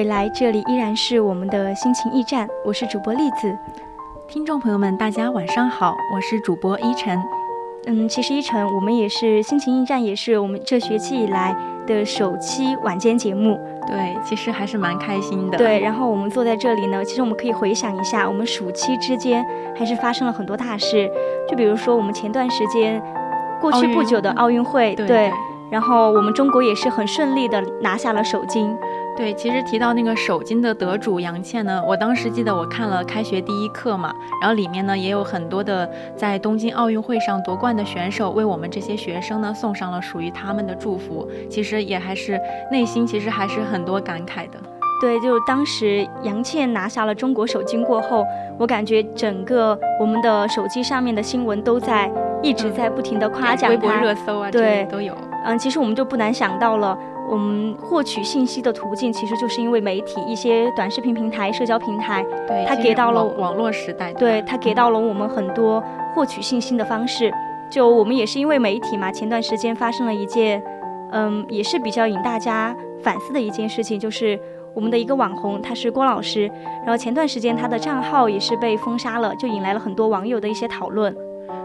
回来，这里依然是我们的心情驿站，我是主播栗子。听众朋友们，大家晚上好，我是主播依晨。嗯，其实依晨，我们也是心情驿站，也是我们这学期以来的首期晚间节目。对，其实还是蛮开心的。对，然后我们坐在这里呢，其实我们可以回想一下，我们暑期之间还是发生了很多大事，就比如说我们前段时间过去不久的奥运会，对，然后我们中国也是很顺利的拿下了首金。对，其实提到那个首金的得主杨倩呢，我当时记得我看了开学第一课嘛，然后里面呢也有很多的在东京奥运会上夺冠的选手为我们这些学生呢送上了属于他们的祝福，其实也还是内心其实还是很多感慨的。对，就是当时杨倩拿下了中国首金过后，我感觉整个我们的手机上面的新闻都在一直在不停的夸奖她，微博热搜啊，对都有。嗯，其实我们就不难想到了。我们获取信息的途径，其实就是因为媒体、一些短视频平台、社交平台，对它给到了网络时代，对它给到了我们很多获取信息的方式。就我们也是因为媒体嘛，前段时间发生了一件，嗯，也是比较引大家反思的一件事情，就是我们的一个网红，他是郭老师，然后前段时间他的账号也是被封杀了，就引来了很多网友的一些讨论。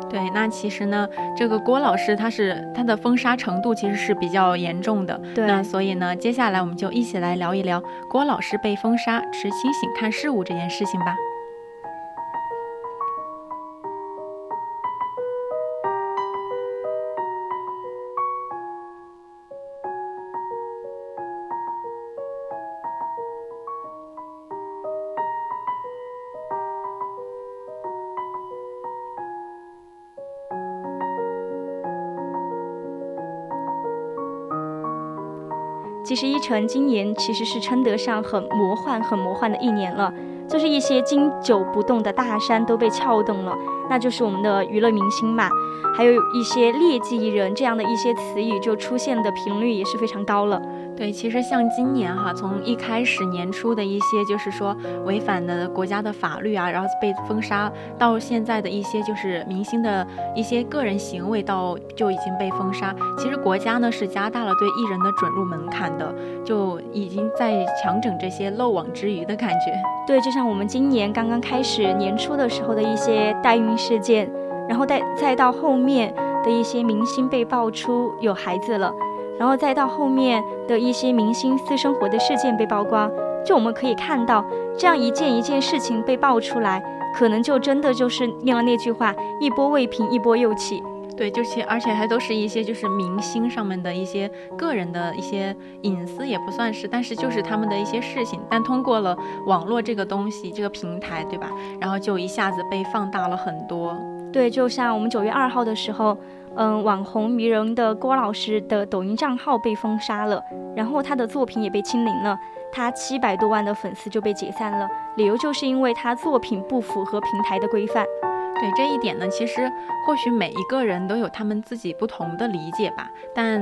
对，那其实呢，这个郭老师他是他的封杀程度其实是比较严重的。对，那所以呢，接下来我们就一起来聊一聊郭老师被封杀，持清醒看事物这件事情吧。其实一晨今年其实是称得上很魔幻、很魔幻的一年了，就是一些经久不动的大山都被撬动了，那就是我们的娱乐明星嘛，还有一些劣迹艺人这样的一些词语就出现的频率也是非常高了。对，其实像今年哈，从一开始年初的一些就是说违反的国家的法律啊，然后被封杀，到现在的一些就是明星的一些个人行为，到就已经被封杀。其实国家呢是加大了对艺人的准入门槛的，就已经在强整这些漏网之鱼的感觉。对，就像我们今年刚刚开始年初的时候的一些代孕事件，然后再再到后面的一些明星被爆出有孩子了。然后再到后面的一些明星私生活的事件被曝光，就我们可以看到，这样一件一件事情被爆出来，可能就真的就是应了那句话：一波未平，一波又起。对，就且而且还都是一些就是明星上面的一些个人的一些隐私也不算是，但是就是他们的一些事情，但通过了网络这个东西这个平台，对吧？然后就一下子被放大了很多。对，就像我们九月二号的时候。嗯，网红迷人的郭老师的抖音账号被封杀了，然后他的作品也被清零了，他七百多万的粉丝就被解散了，理由就是因为他作品不符合平台的规范。对这一点呢，其实或许每一个人都有他们自己不同的理解吧，但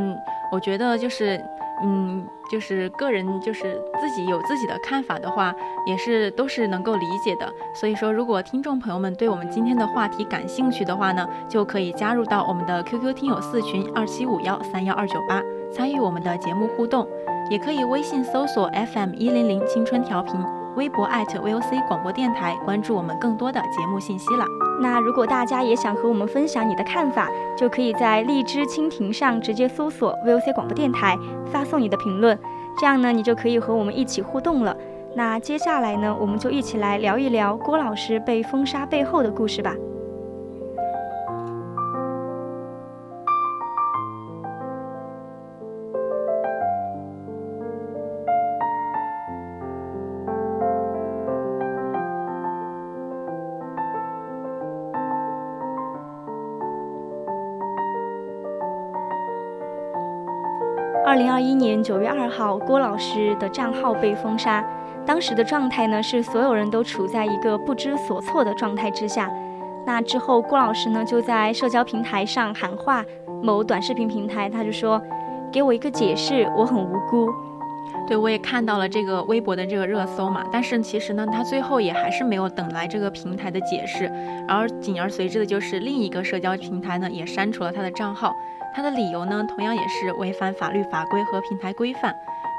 我觉得就是。嗯，就是个人就是自己有自己的看法的话，也是都是能够理解的。所以说，如果听众朋友们对我们今天的话题感兴趣的话呢，就可以加入到我们的 QQ 听友四群二七五幺三幺二九八，参与我们的节目互动，也可以微信搜索 FM 一零零青春调频，微博 @VOC 广播电台，关注我们更多的节目信息了。那如果大家也想和我们分享你的看法，就可以在荔枝蜻蜓上直接搜索 VOC 广播电台，发送你的评论，这样呢，你就可以和我们一起互动了。那接下来呢，我们就一起来聊一聊郭老师被封杀背后的故事吧。二零二一年九月二号，郭老师的账号被封杀。当时的状态呢，是所有人都处在一个不知所措的状态之下。那之后，郭老师呢就在社交平台上喊话某短视频平台，他就说：“给我一个解释，我很无辜。”对，我也看到了这个微博的这个热搜嘛，但是其实呢，他最后也还是没有等来这个平台的解释，然而紧而随之的就是另一个社交平台呢也删除了他的账号，他的理由呢同样也是违反法律法规和平台规范，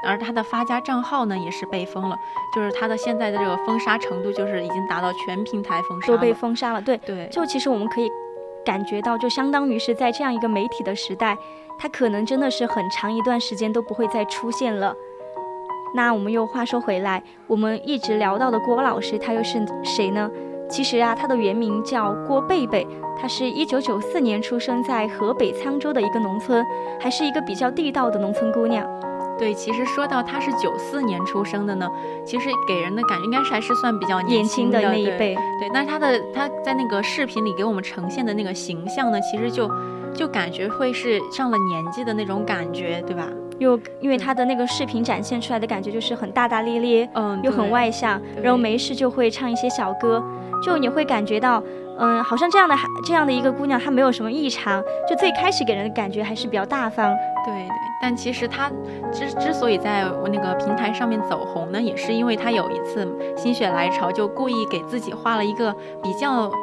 而他的发家账号呢也是被封了，就是他的现在的这个封杀程度就是已经达到全平台封杀都被封杀了。对对，就其实我们可以感觉到，就相当于是在这样一个媒体的时代，他可能真的是很长一段时间都不会再出现了。那我们又话说回来，我们一直聊到的郭老师，他又是谁呢？其实啊，他的原名叫郭贝贝，他是一九九四年出生在河北沧州的一个农村，还是一个比较地道的农村姑娘。对，其实说到她是九四年出生的呢，其实给人的感觉应该是还是算比较年轻的那一辈。对，但是她的她在那个视频里给我们呈现的那个形象呢，其实就就感觉会是上了年纪的那种感觉，对吧？又因为他的那个视频展现出来的感觉就是很大大咧咧，嗯，又很外向，然后没事就会唱一些小歌，就你会感觉到，嗯，好像这样的这样的一个姑娘，她没有什么异常，就最开始给人的感觉还是比较大方。对对，但其实她之之所以在我那个平台上面走红呢，也是因为她有一次心血来潮，就故意给自己画了一个比较不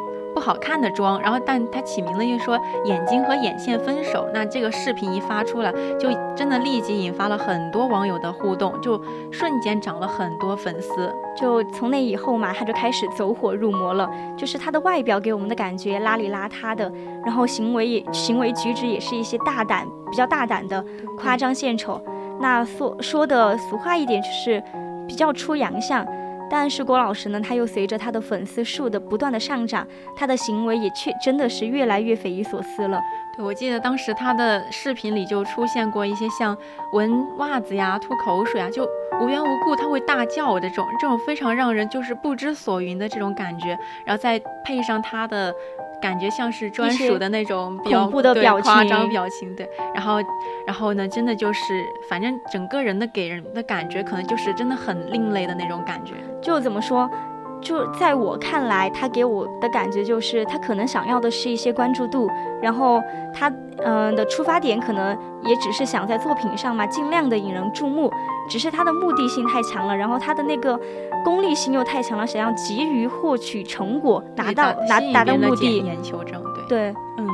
好看的妆，然后但他起名了就说眼睛和眼线分手。那这个视频一发出来，就真的立即引发了很多网友的互动，就瞬间涨了很多粉丝。就从那以后嘛，他就开始走火入魔了。就是他的外表给我们的感觉邋里邋遢的，然后行为也行为举止也是一些大胆、比较大胆的夸张献丑。那说说的俗话一点，就是比较出洋相。但是郭老师呢，他又随着他的粉丝数的不断的上涨，他的行为也确真的是越来越匪夷所思了。对，我记得当时他的视频里就出现过一些像闻袜子呀、吐口水啊，就无缘无故他会大叫这种，这种非常让人就是不知所云的这种感觉，然后再配上他的感觉像是专属的那种比较恐怖的表情夸张表情，对，然后然后呢，真的就是反正整个人的给人的感觉可能就是真的很另类的那种感觉。就怎么说？就在我看来，他给我的感觉就是，他可能想要的是一些关注度，然后他嗯、的出发点可能也只是想在作品上嘛，尽量的引人注目，只是他的目的性太强了，然后他的那个功利性又太强了，想要急于获取成果，达到达达达到目的眼，球这种，对。对。嗯，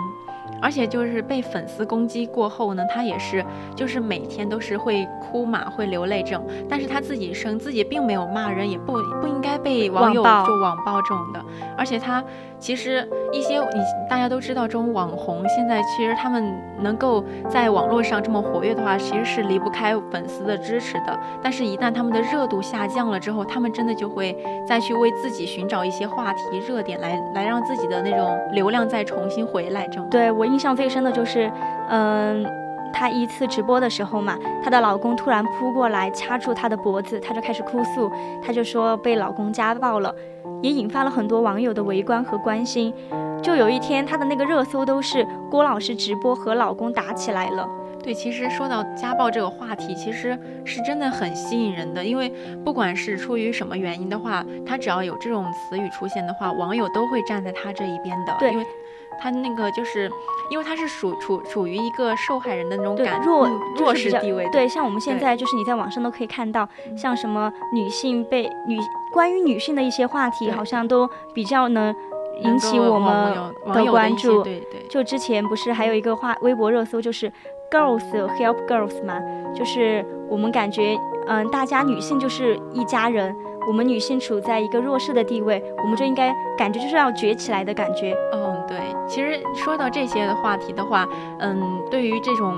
而且就是被粉丝攻击过后呢，他也是就是每天都是会哭嘛，会流泪这种，但是他自己生自己并没有骂人，也不不应该被网友就网暴这种的。而且他其实一些你大家都知道，这种网红现在其实他们能够在网络上这么活跃的话，其实是离不开粉丝的支持的。但是，一旦他们的热度下降了之后，他们真的就会再去为自己寻找一些话题热点来来让自己的那种流量再重新回来这种。对我印象最深的就是，嗯，她一次直播的时候嘛，她的老公突然扑过来掐住她的脖子，她就开始哭诉，她就说被老公家暴了，也引发了很多网友的围观和关心。就有一天，她的那个热搜都是郭老师直播和老公打起来了。对，其实说到家暴这个话题，其实是真的很吸引人的，因为不管是出于什么原因的话，他只要有这种词语出现的话，网友都会站在他这一边的。对因为他那个就是，因为他是属处处于一个受害人的那种对感弱嗯弱势地位。对，像我们现在就是你在网上都可以看到，像什么女性被女关于女性的一些话题，好像都比较能能引起我们的关注。对对。就之前不是还有一个话微博热搜，就是 girls help girls 嘛，就是我们感觉，嗯，大家女性就是一家人，我们女性处在一个弱势的地位，我们就应该感觉就是要崛起来的感觉。嗯，对。其实说到这些的话题的话，嗯，对于这种。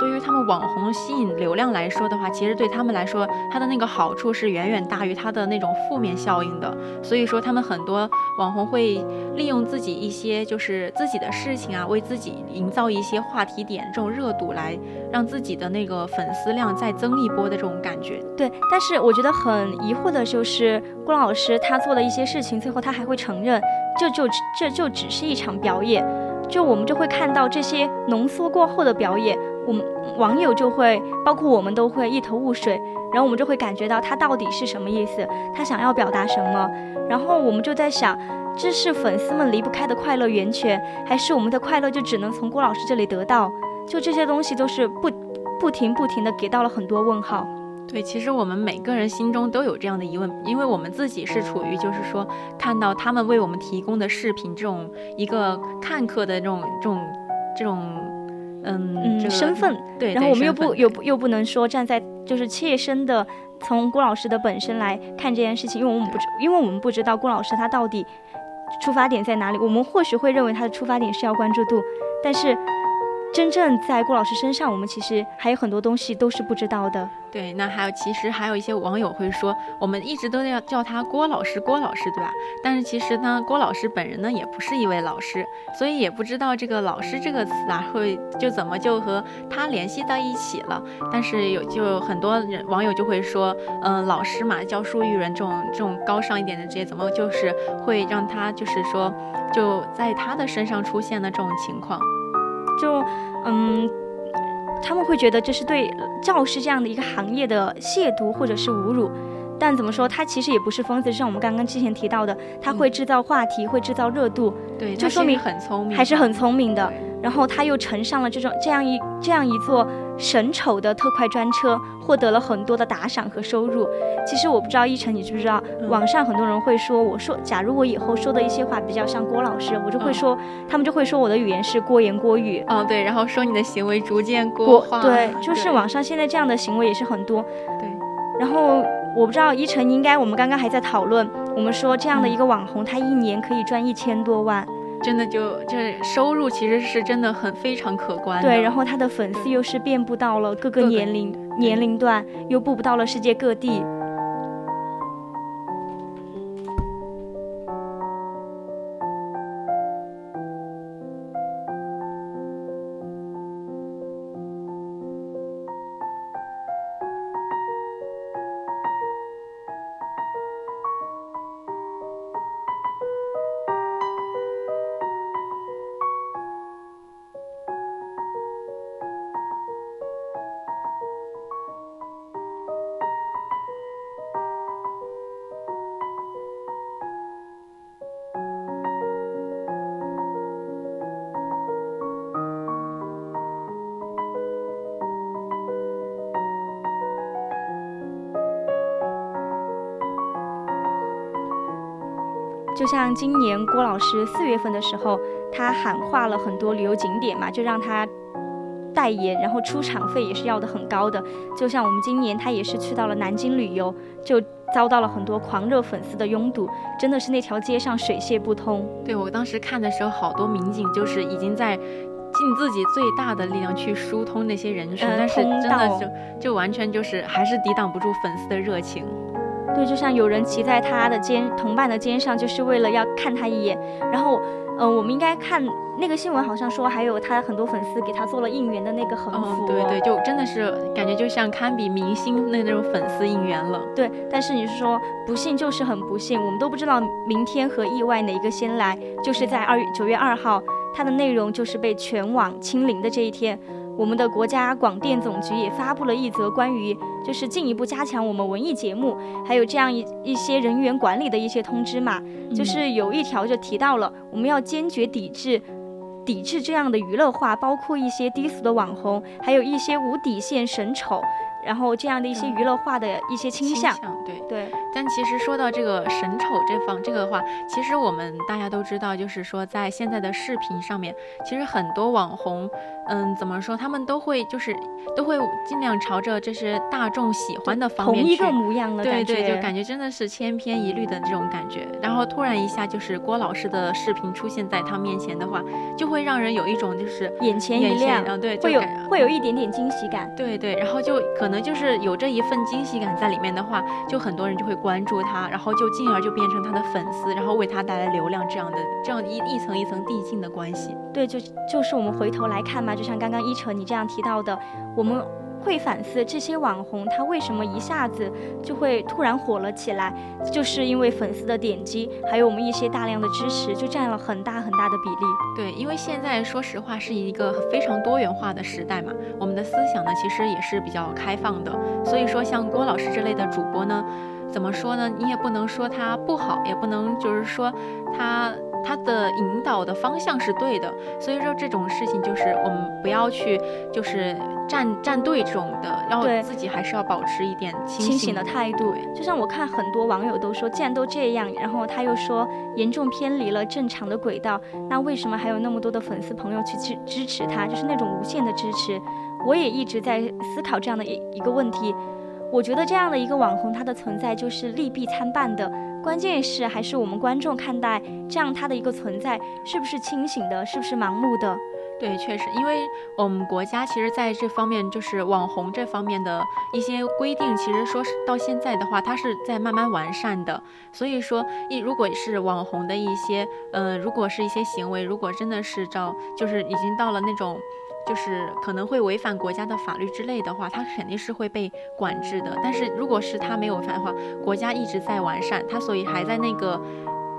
对于他们网红吸引流量来说的话，其实对他们来说，它的那个好处是远远大于它的那种负面效应的。所以说，他们很多网红会利用自己一些就是自己的事情啊，为自己营造一些话题点，这种热度来让自己的那个粉丝量再增一波的这种感觉。对，但是我觉得很疑惑的就是郭老师他做的一些事情，最后他还会承认，这就这就只是一场表演。就我们就会看到这些浓缩过后的表演，我们网友就会，包括我们都会一头雾水，然后我们就会感觉到他到底是什么意思，他想要表达什么，然后我们就在想，这是粉丝们离不开的快乐源泉，还是我们的快乐就只能从郭老师这里得到？就这些东西都是不不停不停的给到了很多问号。对，其实我们每个人心中都有这样的疑问，因为我们自己是处于就是说看到他们为我们提供的视频这种一个看客的这种这种这种嗯身份，对，然后我们又不又又不能说站在就是切身的从郭老师的本身来看这件事情，因为我们不知因为我们不知道郭老师他到底出发点在哪里，我们或许会认为他的出发点是要关注度，但是。真正在郭老师身上，我们其实还有很多东西都是不知道的。对，那还有，其实还有一些网友会说，我们一直都要叫他郭老师，郭老师，对吧？但是其实呢，郭老师本人呢也不是一位老师，所以也不知道这个“老师”这个词啊，会就怎么就和他联系到一起了。但是有就很多人网友就会说，嗯，老师嘛，教书育人这种这种高尚一点的职业，怎么就是会让他就是说就在他的身上出现了这种情况？就，嗯，他们会觉得这是对教师这样的一个行业的亵渎或者是侮辱，但怎么说，他其实也不是疯子，就像我们刚刚之前提到的，他会制造话题，会制造热度，对，就说明很聪明，还是很聪明的。然后他又乘上了这种这样一这样一座神丑的特快专车，获得了很多的打赏和收入。其实我不知道一晨你知不知道，网上很多人会说，我说假如我以后说的一些话比较像郭老师，我就会说，他们就会说我的语言是郭言郭语。哦，对，然后说你的行为逐渐郭化。对，就是网上现在这样的行为也是很多。对。然后我不知道一晨应该，我们刚刚还在讨论，我们说这样的一个网红，他一年可以赚一千多万。真的就就是收入其实是真的很非常可观。对，然后他的粉丝又是遍布到了各个年龄年龄段，又布布到了世界各地。就像今年郭老师四月份的时候，他喊话了很多旅游景点嘛，就让他代言，然后出场费也是要的很高的。就像我们今年他也是去到了南京旅游，就遭到了很多狂热粉丝的拥堵，真的是那条街上水泄不通。对我当时看的时候，好多民警就是已经在尽自己最大的力量去疏通那些人群，但是真的就就完全就是还是抵挡不住粉丝的热情。对，就像有人骑在他的肩同伴的肩上，就是为了要看他一眼。然后，嗯，我们应该看那个新闻，好像说还有他很多粉丝给他做了应援的那个横幅。对对，就真的是感觉就像堪比明星那那种粉丝应援了。对，但是你是说不幸就是很不幸，我们都不知道明天和意外哪一个先来。就是在二月九月二号，它的内容就是被全网清零的这一天。我们的国家广电总局也发布了一则关于就是进一步加强我们文艺节目，还有这样一一些人员管理的一些通知嘛，就是有一条就提到了我们要坚决抵制，抵制这样的娱乐化，包括一些低俗的网红，还有一些无底线神丑，然后这样的一些娱乐化的一些倾向。对。对，但其实说到这个神丑这方这个的话，其实我们大家都知道，就是说在现在的视频上面，其实很多网红，嗯，怎么说，他们都会就是都会尽量朝着这些大众喜欢的方面同一去个模样了，对对，就感觉真的是千篇一律的这种感觉。然后突然一下就是郭老师的视频出现在他面前的话，就会让人有一种就是眼前一眼亮，啊，对，就会有会有一点点惊喜感。对对，然后就可能就是有这一份惊喜感在里面的话，就很多人就会关注他，然后就进而就变成他的粉丝，然后为他带来流量这样的这样一一层一层递进的关系。对，就就是我们回头来看嘛，就像刚刚一晨你这样提到的，我们会反思这些网红他为什么一下子就会突然火了起来，就是因为粉丝的点击，还有我们一些大量的支持，就占了很大很大的比例。对，因为现在说实话是一个非常多元化的时代嘛，我们的思想呢其实也是比较开放的，所以说像郭老师这类的主播呢，怎么说呢？你也不能说他不好，也不能就是说他他的引导的方向是对的，所以说这种事情就是我们不要去就是站站队这种的，要对自己还是要保持一点清清醒的态度，就像我看很多网友都说，既然都这样，然后他又说严重偏离了正常的轨道，那为什么还有那么多的粉丝朋友去支支持他？就是那种无限的支持。我也一直在思考这样的一一个问题。我觉得这样的一个网红，他的存在就是利弊参半的。关键是还是我们观众看待这样他的一个存在是不是清醒的，是不是盲目的？对，确实，因为我们国家其实在这方面，就是网红这方面的一些规定，其实说是到现在的话，它是在慢慢完善的。所以说，一如果是网红的一些，呃，如果是一些行为，如果真的是照，就是已经到了那种。就是可能会违反国家的法律之类的话，他肯定是会被管制的。但是如果是他没有违反的话，国家一直在完善，他所以还在那个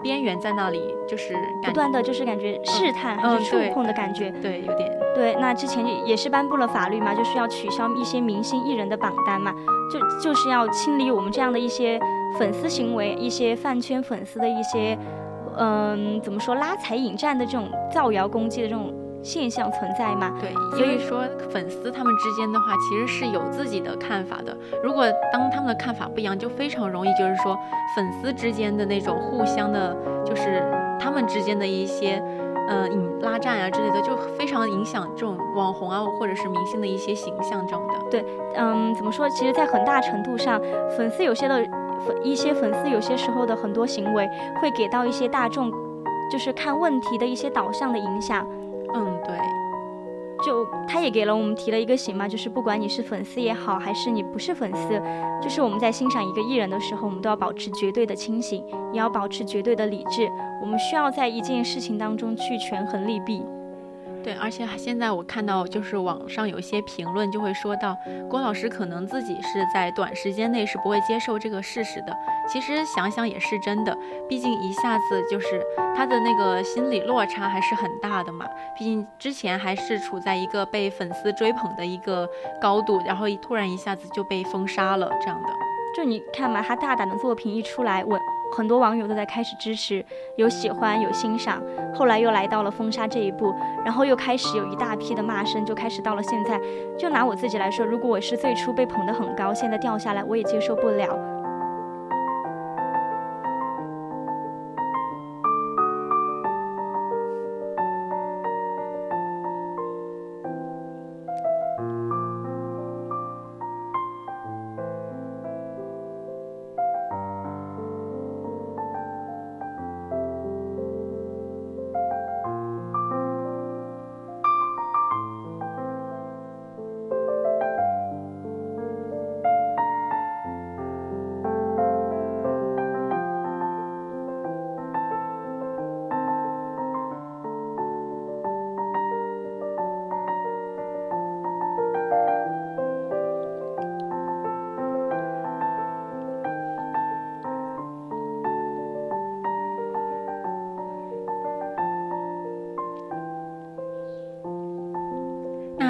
边缘在那里，就是不断的就是感觉试探还是触碰的感觉。对有点对，那之前也也是颁布了法律嘛，就是要取消一些明星艺人的榜单嘛，就就是要清理我们这样的一些粉丝行为，一些饭圈粉丝的一些，嗯，怎么说拉踩引战的这种造谣攻击的这种现象存在嘛。对，所以说粉丝他们之间的话，其实是有自己的看法的。如果当他们的看法不一样，就非常容易就是说粉丝之间的那种互相的，就是他们之间的一些。呃，引拉战啊之类的，就非常影响这种网红啊，或者是明星的一些形象这样的。对嗯，怎么说？其实，在很大程度上，粉丝有些的粉一些粉丝有些时候的很多行为，会给到一些大众，就是看问题的一些导向的影响。嗯，对，就他也给了我们提了一个醒嘛，就是不管你是粉丝也好，还是你不是粉丝，就是我们在欣赏一个艺人的时候，我们都要保持绝对的清醒，也要保持绝对的理智。我们需要在一件事情当中去权衡利弊。对，而且现在我看到就是网上有一些评论就会说到，郭老师可能自己是在短时间内是不会接受这个事实的。其实想想也是真的，毕竟一下子就是他的那个心理落差还是很大的嘛。毕竟之前还是处在一个被粉丝追捧的一个高度，然后突然一下子就被封杀了这样的。就你看嘛，他大胆的作品一出来，我很多网友都在开始支持，有喜欢，有欣赏。后来又来到了封杀这一步，然后又开始有一大批的骂声，就开始到了现在。就拿我自己来说，如果我是最初被捧得很高，现在掉下来，我也接受不了。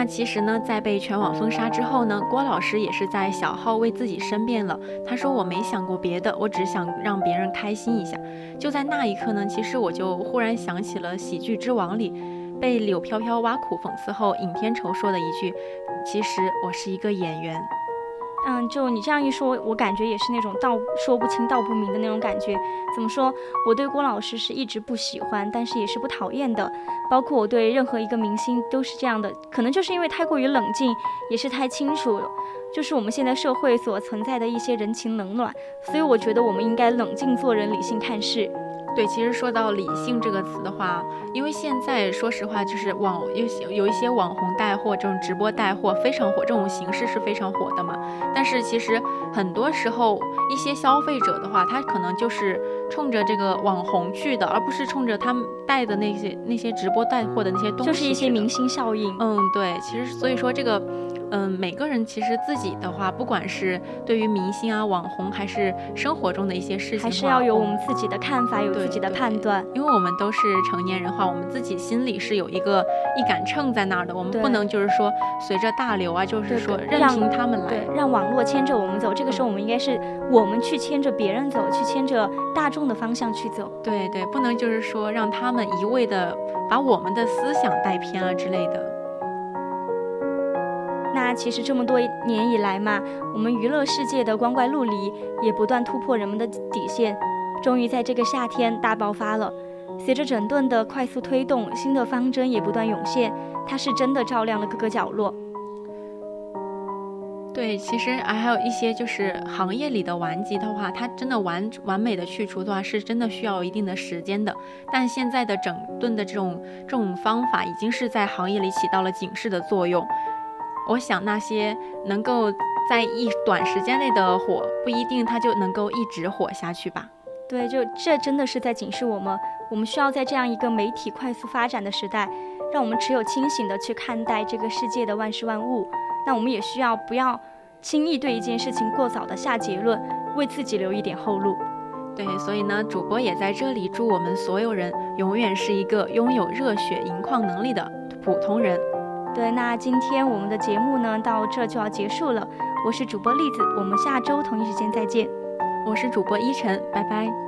其实呢，在被全网封杀之后呢，郭老师也是在小号为自己申辩了。他说：“我没想过别的，我只想让别人开心一下。”就在那一刻呢，其实我就忽然想起了《喜剧之王》里被柳飘飘挖苦讽刺后，尹天仇说的一句：“其实我是一个演员。”嗯，就你这样一说，我感觉也是那种道说不清道不明的那种感觉。怎么说？我对郭老师是一直不喜欢，但是也是不讨厌的。包括我对任何一个明星都是这样的，可能就是因为太过于冷静，也是太清楚，就是我们现在社会所存在的一些人情冷暖。所以我觉得我们应该冷静做人，理性看事。对，其实说到理性这个词的话，因为现在说实话，就是网有些有一些网红带货这种直播带货非常火，这种形式是非常火的嘛。但是其实很多时候，一些消费者的话，他可能就是冲着这个网红去的，而不是冲着他们带的那些那些直播带货的那些东西，就是一些明星效应。嗯，对，其实所以说这个。嗯，每个人其实自己的话，不管是对于明星啊、网红，还是生活中的一些事情，还是要有我们自己的看法，有自己的判断。因为我们都是成年人话，我们自己心里是有一个一杆秤在那儿的，我们不能就是说随着大流啊，就是说任凭他们来，对，让网络牵着我们走。这个时候，我们应该是我们去牵着别人走，去牵着大众的方向去走。对对，不能就是说让他们一味的把我们的思想带偏啊之类的。那其实这么多年以来嘛，我们娱乐世界的光怪陆离也不断突破人们的底线，终于在这个夏天大爆发了。随着整顿的快速推动，新的方针也不断涌现，它是真的照亮了各个角落。对，其实还有一些就是行业里的顽疾的话，它真的完完美的去除的话，是真的需要一定的时间的。但现在的整顿的这种这种方法，已经是在行业里起到了警示的作用。我想那些能够在一短时间内的火，不一定它就能够一直火下去吧？对，就这真的是在警示我们，我们需要在这样一个媒体快速发展的时代，让我们持有清醒的去看待这个世界的万事万物。那我们也需要不要轻易对一件事情过早的下结论，为自己留一点后路。对，所以呢，主播也在这里祝我们所有人永远是一个拥有热血盈眶能力的普通人。对，那今天我们的节目呢，到这就要结束了。我是主播栗子，我们下周同一时间再见。我是主播依晨，拜拜。